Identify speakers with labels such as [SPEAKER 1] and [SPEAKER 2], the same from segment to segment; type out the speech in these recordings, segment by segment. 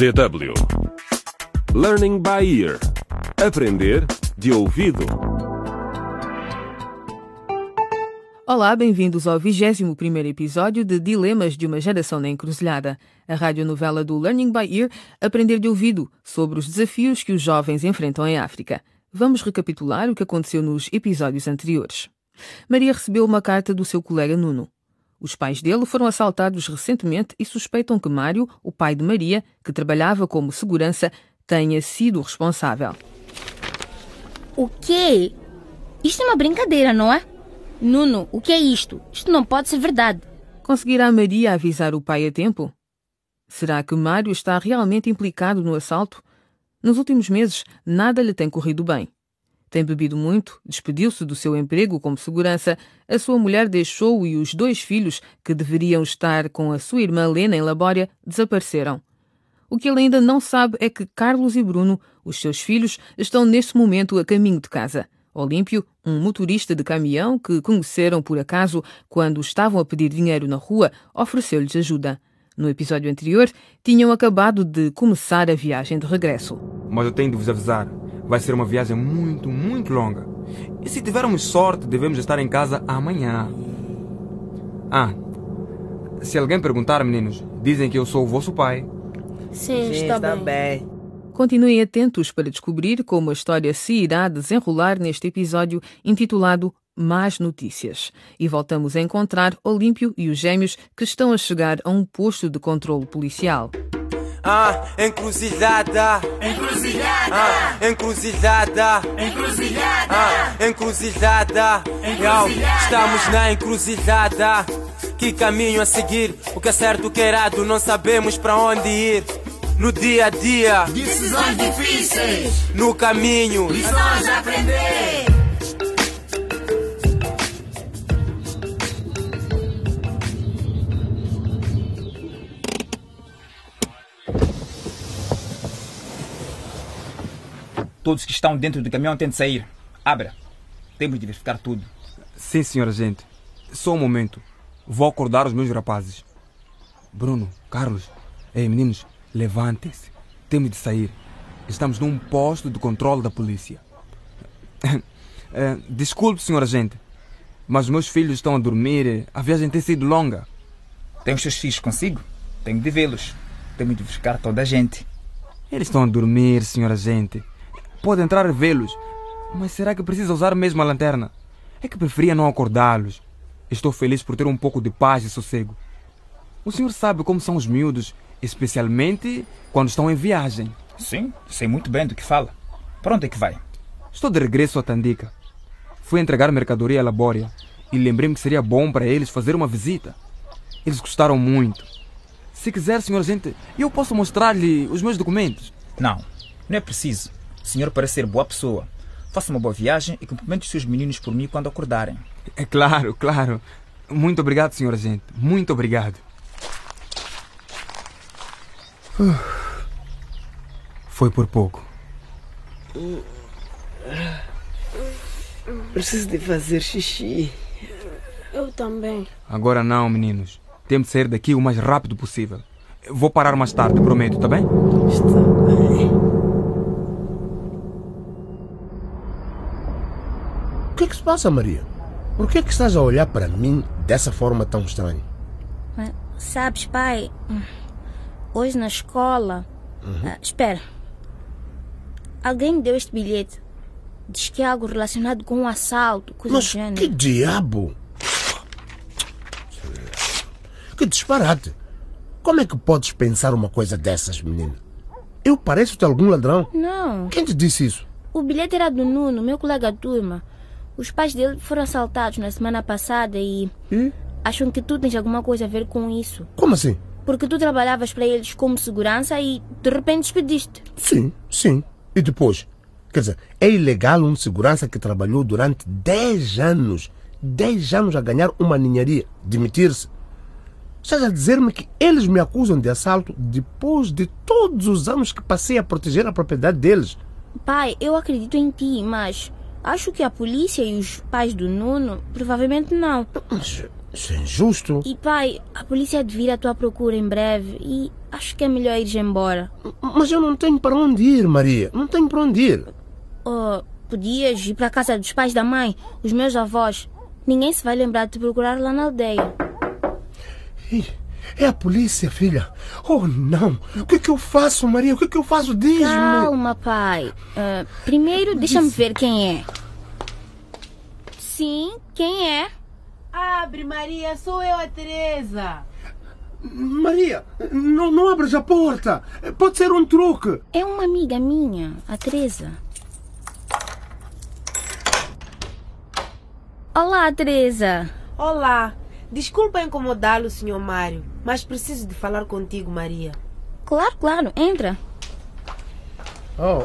[SPEAKER 1] DW Learning by Ear Aprender de ouvido.
[SPEAKER 2] Olá, bem-vindos ao 21 episódio de Dilemas de uma Geração na Encruzilhada, a radionovela do Learning by Ear Aprender de Ouvido, sobre os desafios que os jovens enfrentam em África. Vamos recapitular o que aconteceu nos episódios anteriores. Maria recebeu uma carta do seu colega Nuno. Os pais dele foram assaltados recentemente e suspeitam que Mário, o pai de Maria, que trabalhava como segurança, tenha sido o responsável.
[SPEAKER 3] O quê? Isto é uma brincadeira, não é? Nuno, o que é isto? Isto não pode ser verdade.
[SPEAKER 2] Conseguirá Maria avisar o pai a tempo? Será que Mário está realmente implicado no assalto? Nos últimos meses, nada lhe tem corrido bem. Tem bebido muito, despediu-se do seu emprego como segurança, a sua mulher deixou-o e os dois filhos, que deveriam estar com a sua irmã Lena em Labória, desapareceram. O que ele ainda não sabe é que Carlos e Bruno, os seus filhos, estão neste momento a caminho de casa. Olímpio, um motorista de caminhão que conheceram por acaso quando estavam a pedir dinheiro na rua, ofereceu-lhes ajuda. No episódio anterior, tinham acabado de começar a viagem de regresso.
[SPEAKER 4] Mas eu tenho de vos avisar, vai ser uma viagem muito, muito longa. E se tivermos sorte, devemos estar em casa amanhã. Ah, se alguém perguntar, meninos, dizem que eu sou o vosso pai.
[SPEAKER 3] Sim, está, bem.
[SPEAKER 2] Continuem atentos para descobrir como a história se irá desenrolar neste episódio intitulado Más Notícias. E voltamos a encontrar Olímpio e os gêmeos que estão a chegar a um posto de controle policial.
[SPEAKER 5] Ah, encruzilhada.
[SPEAKER 6] Encruzilhada.
[SPEAKER 5] Ah, encruzilhada.
[SPEAKER 6] Encruzilhada.
[SPEAKER 5] Ah, encruzilhada. Yo, estamos na encruzilhada. Que caminho a seguir? O que é certo, o que é errado, não sabemos para onde ir. No dia a dia,
[SPEAKER 6] Decisões difíceis.
[SPEAKER 5] no caminho.
[SPEAKER 6] Lições a aprender.
[SPEAKER 7] Todos que estão dentro do caminhão têm de sair. Abra. Temos de verificar tudo.
[SPEAKER 4] Sim, senhora gente. Só um momento. Vou acordar os meus rapazes. Bruno, Carlos, ei meninos, levantem-se. Temos de sair. Estamos num posto de controle da polícia. Eh, desculpe, senhora gente, mas os meus filhos estão a dormir. A viagem tem sido longa.
[SPEAKER 7] Tem os seus filhos consigo? Tenho de vê-los. Temos de verificar toda a gente.
[SPEAKER 4] Eles estão a dormir, senhora gente. Pode entrar e vê-los. Mas será que precisa usar mesmo a lanterna? É que preferia não acordá-los. Estou feliz por ter um pouco de paz e sossego. O senhor sabe como são os miúdos, especialmente quando estão em viagem.
[SPEAKER 7] Sim, sei muito bem do que fala. Para onde é que vai?
[SPEAKER 4] Estou de regresso a Tandica. Fui entregar mercadoria à Labória e lembrei-me que seria bom para eles fazer uma visita. Eles gostaram muito. Se quiser, senhor gente, eu posso mostrar-lhe os meus documentos.
[SPEAKER 7] Não, não é preciso. O senhor parece ser boa pessoa. Faça uma boa viagem e cumprimente os seus meninos por mim quando acordarem.
[SPEAKER 4] É claro, claro. Muito obrigado, senhora gente. Muito obrigado. Uf. Foi por pouco.
[SPEAKER 8] Preciso de fazer xixi.
[SPEAKER 3] Eu também.
[SPEAKER 4] Agora não, meninos. Temos de sair daqui o mais rápido possível. Vou parar mais tarde, prometo, tá bem?
[SPEAKER 8] Está bem.
[SPEAKER 9] Que é que se passa, Maria? Por que é que estás a olhar para mim dessa forma tão estranha?
[SPEAKER 3] Mas, Sabes, pai, hoje na escola. Ah, espera. Alguém deu este bilhete. Diz que é algo relacionado com um assalto, coisa
[SPEAKER 9] Mas
[SPEAKER 3] do
[SPEAKER 9] que diabo? Que disparate! Como é que podes pensar uma coisa dessas, menina? Eu pareço-te algum ladrão?
[SPEAKER 3] Não.
[SPEAKER 9] Quem te disse isso?
[SPEAKER 3] O bilhete era do Nuno, meu colega de turma. Os pais dele foram assaltados na semana passada e. Acham que tu tens alguma coisa a ver com isso.
[SPEAKER 9] Como assim?
[SPEAKER 3] Porque tu trabalhavas para eles como segurança e de repente despediste.
[SPEAKER 9] Sim, sim. E depois? Quer dizer, é ilegal um segurança que trabalhou durante 10 anos, 10 anos a ganhar uma ninharia, demitir-se. Estás a dizer-me que eles me acusam de assalto depois de todos os anos que passei a proteger a propriedade deles.
[SPEAKER 3] Pai, eu acredito em ti, mas acho que a polícia e os pais do Nuno provavelmente não.
[SPEAKER 9] Mas Isso é injusto.
[SPEAKER 3] E pai, a polícia devia à tua procura em breve e acho que é melhor ir embora.
[SPEAKER 9] Mas eu não tenho para onde ir, Maria. Não tenho para onde ir.
[SPEAKER 3] Oh, podias ir para a casa dos pais da mãe, os meus avós. Ninguém se vai lembrar de te procurar lá na aldeia.
[SPEAKER 9] Ih, É a polícia, filha. Oh, não. O que é que eu faço, Maria? O que é que eu faço? Diz-me.
[SPEAKER 3] Calma, pai. Ah, primeiro, deixa-me ver quem é. Sim, quem é?
[SPEAKER 10] Abre, Maria, sou eu, a Teresa.
[SPEAKER 9] Maria, não, não abras a porta. Pode ser um truque.
[SPEAKER 3] É uma amiga minha, a Teresa. Olá, Teresa.
[SPEAKER 10] Olá. Desculpa incomodá-lo, Sr. Mário, mas preciso de falar contigo, Maria.
[SPEAKER 3] Claro, claro, entra.
[SPEAKER 9] Oh,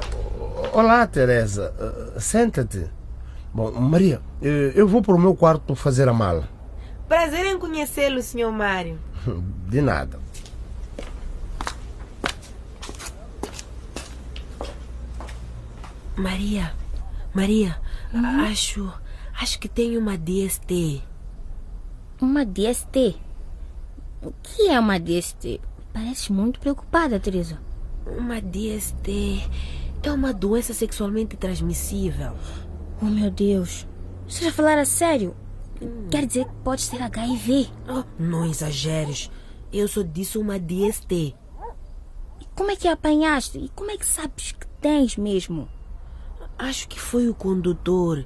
[SPEAKER 9] olá, Teresa. Uh, Senta-te. Bom, Maria, eh, eu vou para o meu quarto fazer a mala.
[SPEAKER 10] Prazer em conhecê-lo, Sr. Mário.
[SPEAKER 9] De nada.
[SPEAKER 10] Maria, Maria, acho, acho que tenho uma DST.
[SPEAKER 3] Uma DST? O que é uma DST? Parece muito preocupada, Teresa.
[SPEAKER 10] Uma DST é uma doença sexualmente transmissível.
[SPEAKER 3] Oh, meu Deus. Você já falar a sério? Quer dizer que pode ser HIV.
[SPEAKER 10] Oh, não exageres. Eu só disse uma DST.
[SPEAKER 3] E como é que apanhaste? E como é que sabes que tens mesmo?
[SPEAKER 10] Acho que foi o condutor.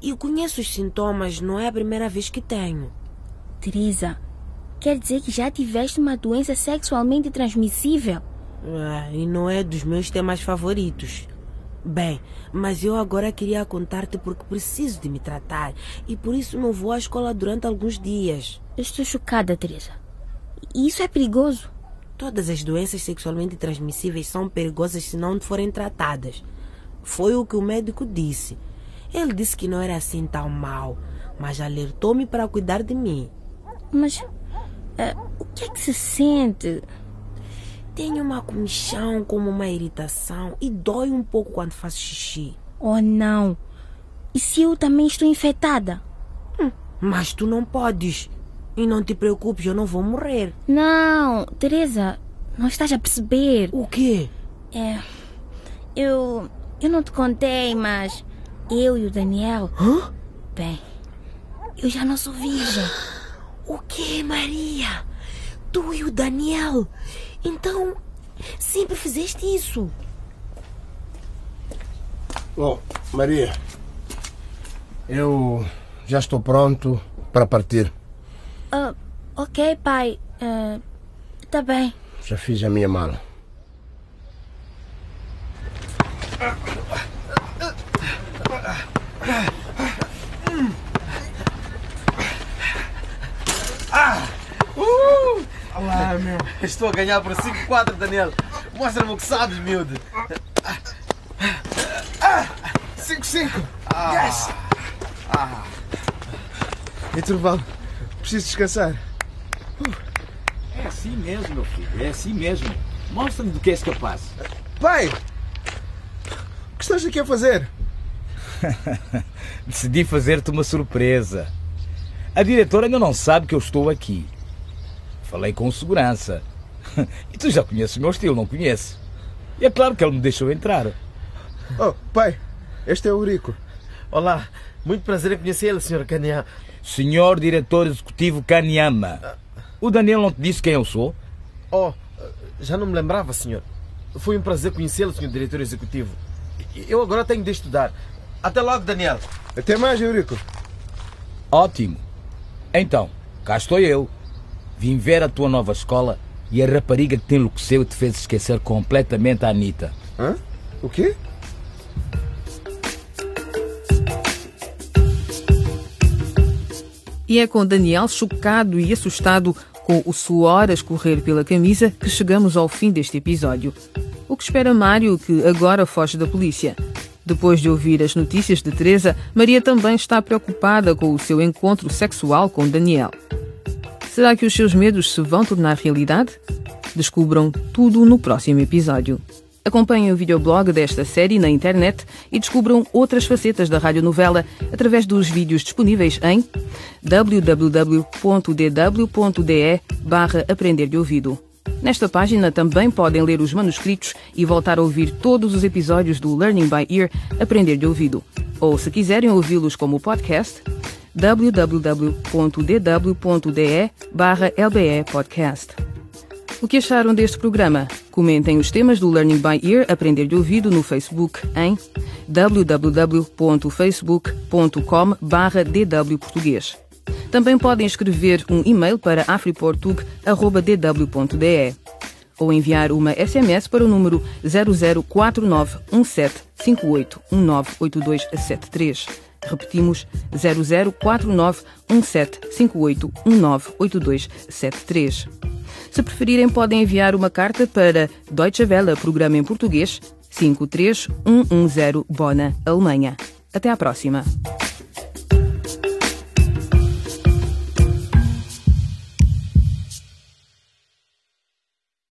[SPEAKER 10] Eu conheço os sintomas, não é a primeira vez que tenho.
[SPEAKER 3] Teresa, quer dizer que já tiveste uma doença sexualmente transmissível?
[SPEAKER 10] Ah, e não é dos meus temas favoritos. Bem, mas eu agora queria contar-te porque preciso de me tratar e por isso não vou à escola durante alguns dias.
[SPEAKER 3] Eu estou chocada, Teresa. Isso é perigoso?
[SPEAKER 10] Todas as doenças sexualmente transmissíveis são perigosas se não forem tratadas. Foi o que o médico disse. Ele disse que não era assim tão mal, mas alertou-me para cuidar de mim.
[SPEAKER 3] Mas uh, o que é que se sente?
[SPEAKER 10] Tenho uma comichão como uma irritação e dói um pouco quando faço xixi.
[SPEAKER 3] Oh não! E se eu também estou infectada?
[SPEAKER 10] Hum, mas tu não podes. E não te preocupes, eu não vou morrer.
[SPEAKER 3] Não, Teresa, não estás a perceber.
[SPEAKER 10] O quê?
[SPEAKER 3] É. Eu. Eu não te contei, mas. Eu e o Daniel.
[SPEAKER 10] Hã?
[SPEAKER 3] Bem, eu já não sou virgem.
[SPEAKER 10] O que, Maria? Tu e o Daniel? Então, sempre fizeste isso?
[SPEAKER 9] Bom, Maria, eu já estou pronto para partir.
[SPEAKER 3] Uh, ok, pai. Uh, tá bem.
[SPEAKER 9] Já fiz a minha mala.
[SPEAKER 11] Uh! Olá, meu. Estou a ganhar por 5-4, Daniel. Mostra-me o que sabes, miúdo.
[SPEAKER 9] 5-5.
[SPEAKER 11] Ah.
[SPEAKER 9] Yes! Ah. Intervalo. Preciso descansar.
[SPEAKER 12] É assim mesmo, meu filho. É assim mesmo. Mostra-me do que és capaz.
[SPEAKER 9] Pai! O que estás aqui a fazer?
[SPEAKER 12] Decidi fazer-te uma surpresa. A diretora ainda não sabe que eu estou aqui. Falei com segurança. E tu já conheces o meu estilo, não conheces? E é claro que ele me deixou entrar.
[SPEAKER 9] Oh, pai, este é o Rico.
[SPEAKER 11] Olá, muito prazer em conhecê-lo, Sr. Kanyama.
[SPEAKER 12] Senhor Diretor Executivo Kanyama. O Daniel não te disse quem eu sou?
[SPEAKER 11] Oh, já não me lembrava, senhor. Foi um prazer conhecê-lo, Sr. Diretor Executivo. Eu agora tenho de estudar. Até logo, Daniel.
[SPEAKER 9] Até mais, Eurico.
[SPEAKER 12] Ótimo. Então, cá estou eu. Vim ver a tua nova escola e a rapariga que te enlouqueceu e te fez esquecer completamente a Anitta.
[SPEAKER 9] Hã? O quê?
[SPEAKER 2] E é com Daniel chocado e assustado, com o suor a escorrer pela camisa, que chegamos ao fim deste episódio. O que espera Mário, que agora foge da polícia? Depois de ouvir as notícias de Teresa, Maria também está preocupada com o seu encontro sexual com Daniel. Será que os seus medos se vão tornar realidade? Descubram tudo no próximo episódio. Acompanhem o videoblog desta série na internet e descubram outras facetas da radionovela através dos vídeos disponíveis em www.dw.de barra Aprender de Ouvido. Nesta página também podem ler os manuscritos e voltar a ouvir todos os episódios do Learning by Ear Aprender de Ouvido. Ou, se quiserem ouvi-los como podcast, www.dw.de barra LBE Podcast. O que acharam deste programa? Comentem os temas do Learning by Ear Aprender de Ouvido no Facebook em www.facebook.com dwportuguês. Também podem escrever um e-mail para afriportug.dw.de ou enviar uma SMS para o número 00491758198273. Repetimos 00491758198273. Se preferirem, podem enviar uma carta para Deutsche Welle, programa em português, 53110 Bona, Alemanha. Até à próxima.